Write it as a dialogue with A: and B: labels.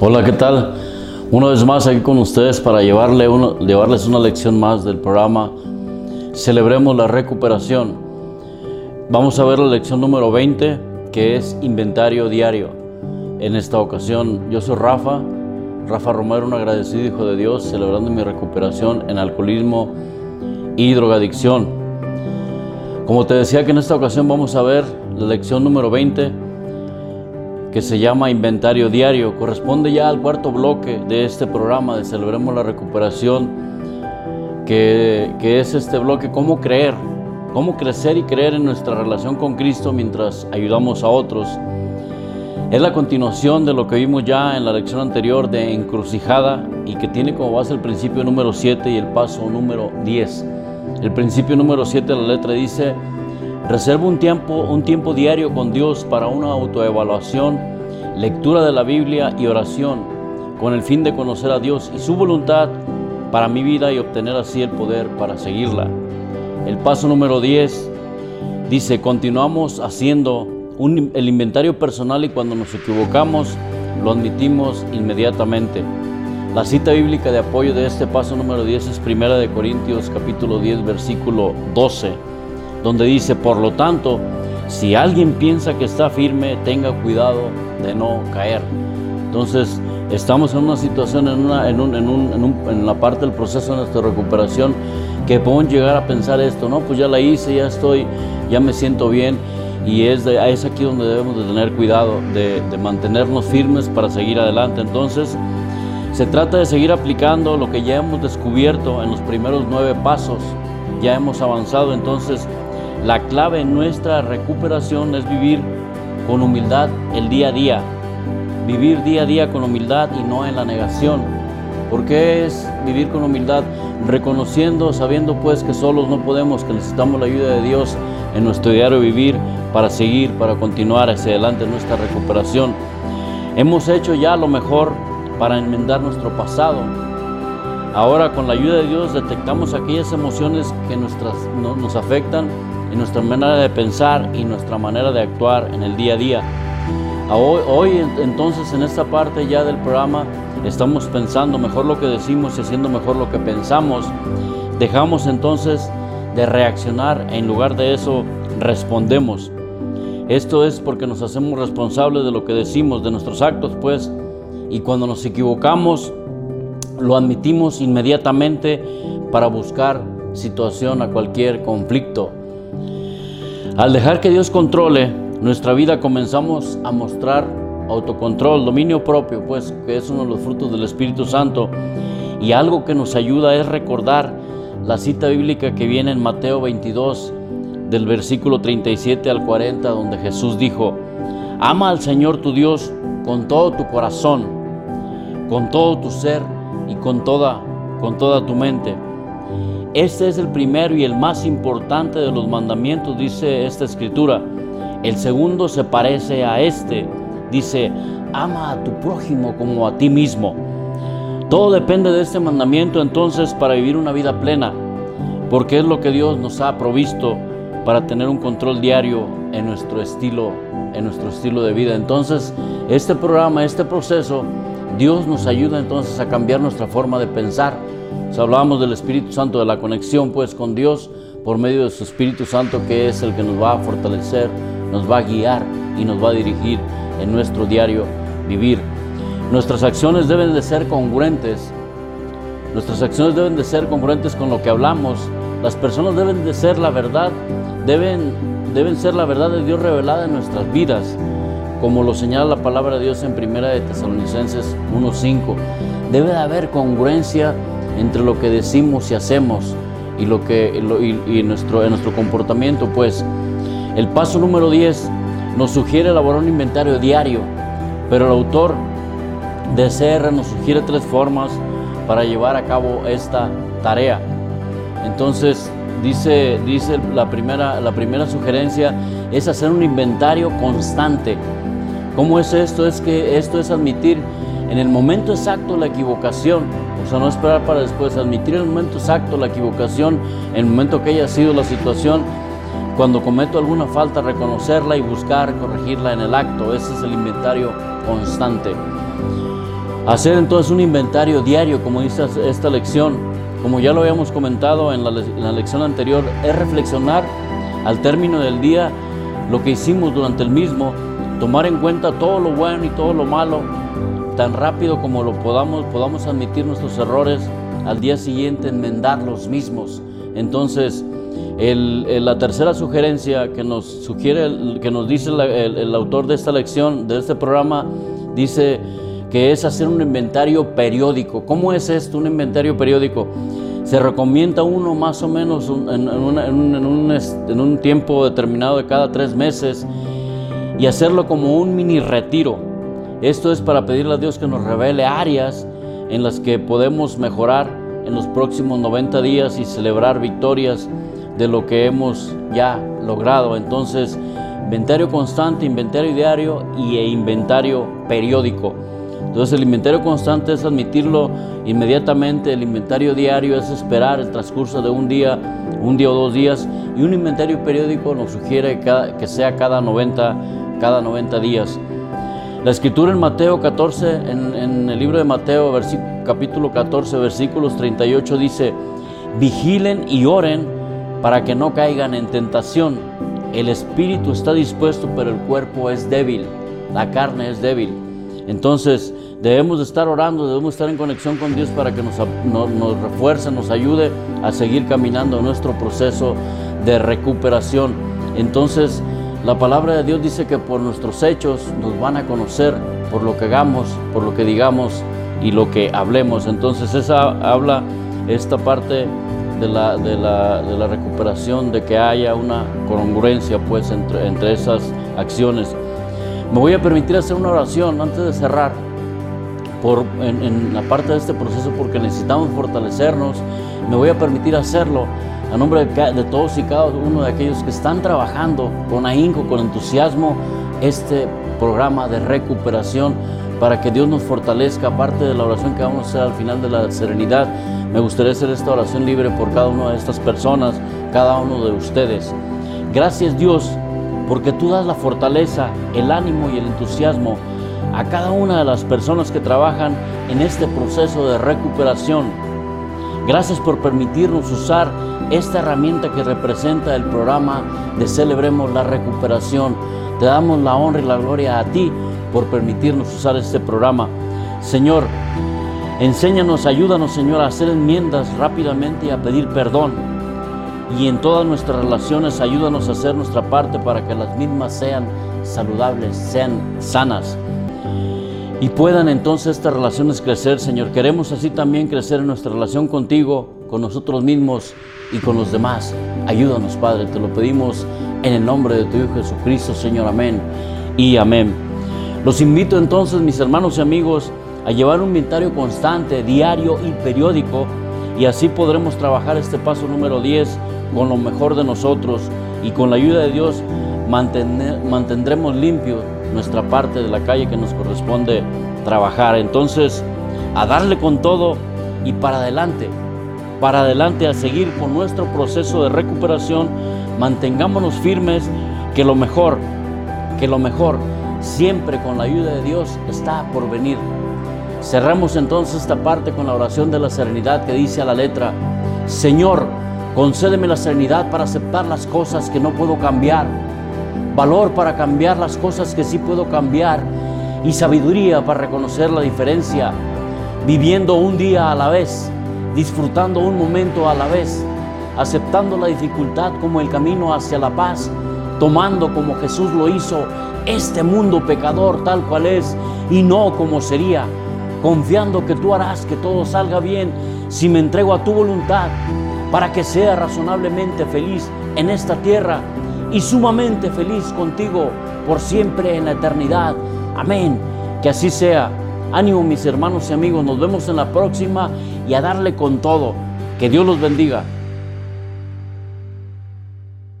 A: Hola, ¿qué tal? Una vez más aquí con ustedes para llevarle llevarles una lección más del programa Celebremos la recuperación. Vamos a ver la lección número 20, que es inventario diario. En esta ocasión, yo soy Rafa, Rafa Romero, un agradecido hijo de Dios, celebrando mi recuperación en alcoholismo y drogadicción. Como te decía que en esta ocasión vamos a ver la lección número 20, que se llama Inventario Diario. Corresponde ya al cuarto bloque de este programa de Celebremos la Recuperación, que, que es este bloque, cómo creer, cómo crecer y creer en nuestra relación con Cristo mientras ayudamos a otros. Es la continuación de lo que vimos ya en la lección anterior de encrucijada y que tiene como base el principio número 7 y el paso número 10. El principio número 7 de la letra dice, Reserva un tiempo, un tiempo diario con Dios para una autoevaluación, lectura de la Biblia y oración, con el fin de conocer a Dios y su voluntad para mi vida y obtener así el poder para seguirla. El paso número 10 dice, continuamos haciendo el inventario personal y cuando nos equivocamos lo admitimos inmediatamente. La cita bíblica de apoyo de este paso número 10 es Primera de Corintios capítulo 10 versículo 12 donde dice, por lo tanto, si alguien piensa que está firme, tenga cuidado de no caer. Entonces, estamos en una situación, en, una, en, un, en, un, en, la parte del proceso de nuestra recuperación, que podemos llegar a pensar esto, no, pues ya la hice, ya estoy, ya me siento bien, y es, de, es aquí donde debemos de tener cuidado, de mantenernos firmes para seguir adelante. Entonces, se trata de seguir aplicando lo que ya hemos descubierto en los primeros nueve pasos, ya hemos avanzado, entonces la clave en nuestra recuperación es vivir con humildad el día a día. Vivir día a día con humildad y no en la negación. ¿Por qué es vivir con humildad? Reconociendo, sabiendo pues que solos no podemos, que necesitamos la ayuda de Dios en nuestro diario vivir para seguir, para continuar hacia adelante nuestra recuperación. Hemos hecho ya lo mejor para enmendar nuestro pasado. Ahora con la ayuda de Dios detectamos aquellas emociones que nuestras, nos afectan en nuestra manera de pensar y nuestra manera de actuar en el día a día. Hoy, entonces en esta parte ya del programa estamos pensando mejor lo que decimos y haciendo mejor lo que pensamos. Dejamos entonces de reaccionar en lugar de eso respondemos. Esto es porque nos hacemos responsables de lo que decimos, de nuestros actos, pues, y cuando nos equivocamos, lo admitimos inmediatamente para buscar situación a cualquier conflicto. Al dejar que Dios controle nuestra vida comenzamos a mostrar autocontrol, dominio propio, pues que es uno de los frutos del Espíritu Santo. Y algo que nos ayuda es recordar la cita bíblica que viene en Mateo 22, del versículo 37 al 40, donde Jesús dijo, ama al Señor tu Dios con todo tu corazón, con todo tu ser y con toda, con toda tu mente. Este es el primero y el más importante de los mandamientos, dice esta escritura. El segundo se parece a este. Dice, ama a tu prójimo como a ti mismo. Todo depende de este mandamiento entonces para vivir una vida plena, porque es lo que Dios nos ha provisto para tener un control diario en nuestro estilo, en nuestro estilo de vida. Entonces, este programa, este proceso, Dios nos ayuda entonces a cambiar nuestra forma de pensar hablábamos del Espíritu Santo, de la conexión pues con Dios por medio de su Espíritu Santo que es el que nos va a fortalecer, nos va a guiar y nos va a dirigir en nuestro diario vivir. Nuestras acciones deben de ser congruentes. Nuestras acciones deben de ser congruentes con lo que hablamos. Las personas deben de ser la verdad, deben, deben ser la verdad de Dios revelada en nuestras vidas, como lo señala la palabra de Dios en Primera de Tesalonicenses 1.5. Debe de haber congruencia entre lo que decimos y hacemos y, lo que, y, nuestro, nuestro comportamiento, pues el paso número 10 nos sugiere elaborar un inventario diario, pero el autor de CR nos sugiere tres formas para llevar a cabo esta tarea. Entonces, dice, dice la, primera, la primera sugerencia, es hacer un inventario constante. ¿Cómo es esto? Es que esto es admitir en el momento exacto la equivocación, o sea, no esperar para después, admitir en el momento exacto la equivocación, en el momento que haya sido la situación, cuando cometo alguna falta, reconocerla y buscar corregirla en el acto. Ese es el inventario constante. Hacer entonces un inventario diario, como dice esta lección, como ya lo habíamos comentado en la, lección anterior, es reflexionar al término del día lo que hicimos durante el mismo, tomar en cuenta todo lo bueno y todo lo malo, tan rápido como lo podamos, podamos admitir nuestros errores, al día siguiente enmendar los mismos. Entonces, la tercera sugerencia que nos sugiere, que nos dice el autor de esta lección, de este programa, dice, que es hacer un inventario periódico. ¿Cómo es esto, un inventario periódico? Se recomienda uno más o menos en, un, tiempo determinado de cada tres meses y hacerlo como un mini retiro. Esto es para pedirle a Dios que nos revele áreas en las que podemos mejorar en los próximos 90 días y celebrar victorias de lo que hemos ya logrado. Entonces, inventario constante, inventario diario y e inventario periódico. Entonces el inventario constante es admitirlo inmediatamente, el inventario diario es esperar el transcurso de un día, un día o dos días, y un inventario periódico nos sugiere que sea cada 90, cada 90 días. La escritura en Mateo 14, en, el libro de Mateo, capítulo 14, versículos 38, dice, vigilen y oren para que no caigan en tentación. El espíritu está dispuesto, pero el cuerpo es débil, la carne es débil. Entonces, Debemos de estar orando, debemos estar en conexión con Dios para que nos, nos refuerce, nos ayude a seguir caminando nuestro proceso de recuperación. Entonces, la palabra de Dios dice que por nuestros hechos nos van a conocer, por lo que hagamos, por lo que digamos y lo que hablemos. Entonces, esa habla esta parte de la, de la, recuperación, de que haya una congruencia pues entre, entre esas acciones. Me voy a permitir hacer una oración antes de cerrar en, la parte de este proceso porque necesitamos fortalecernos. Me voy a permitir hacerlo a nombre de, todos y cada uno de aquellos que están trabajando con ahínco, con entusiasmo, este programa de recuperación para que Dios nos fortalezca, aparte de la oración que vamos a hacer al final de la serenidad, me gustaría hacer esta oración libre por cada una de estas personas, cada uno de ustedes. Gracias Dios, porque tú das la fortaleza, el ánimo y el entusiasmo a cada una de las personas que trabajan en este proceso de recuperación. Gracias por permitirnos usar esta herramienta que representa el programa de Celebremos la Recuperación. Te damos la honra y la gloria a ti por permitirnos usar este programa. Señor, enséñanos, ayúdanos, Señor, a hacer enmiendas rápidamente y a pedir perdón. Y en todas nuestras relaciones, ayúdanos a hacer nuestra parte para que las mismas sean saludables, sean sanas y puedan entonces estas relaciones crecer, Señor. Queremos así también crecer en nuestra relación contigo, con nosotros mismos y con los demás. Ayúdanos, Padre, te lo pedimos en el nombre de tu Hijo Jesucristo, Señor. Amén y amén. Los invito entonces, mis hermanos y amigos, a llevar un inventario constante, diario y periódico, y así podremos trabajar este paso número 10 con lo mejor de nosotros y con la ayuda de Dios mantendremos limpio nuestra parte de la calle que nos corresponde trabajar. Entonces, a darle con todo y para adelante, para adelante a seguir con nuestro proceso de recuperación, mantengámonos firmes, que lo mejor, que lo mejor, siempre con la ayuda de Dios está por venir. Cerramos entonces esta parte con la oración de la serenidad que dice a la letra, Señor, concédeme la serenidad para aceptar las cosas que no puedo cambiar valor para cambiar las cosas que sí puedo cambiar y sabiduría para reconocer la diferencia, viviendo un día a la vez, disfrutando un momento a la vez, aceptando la dificultad como el camino hacia la paz, tomando como Jesús lo hizo este mundo pecador tal cual es y no como sería, confiando que tú harás que todo salga bien si me entrego a tu voluntad para que sea razonablemente feliz en esta tierra y sumamente feliz contigo por siempre en la eternidad. Amén. Que así sea. Ánimo mis hermanos y amigos, nos vemos en la próxima y a darle con todo. Que Dios los bendiga.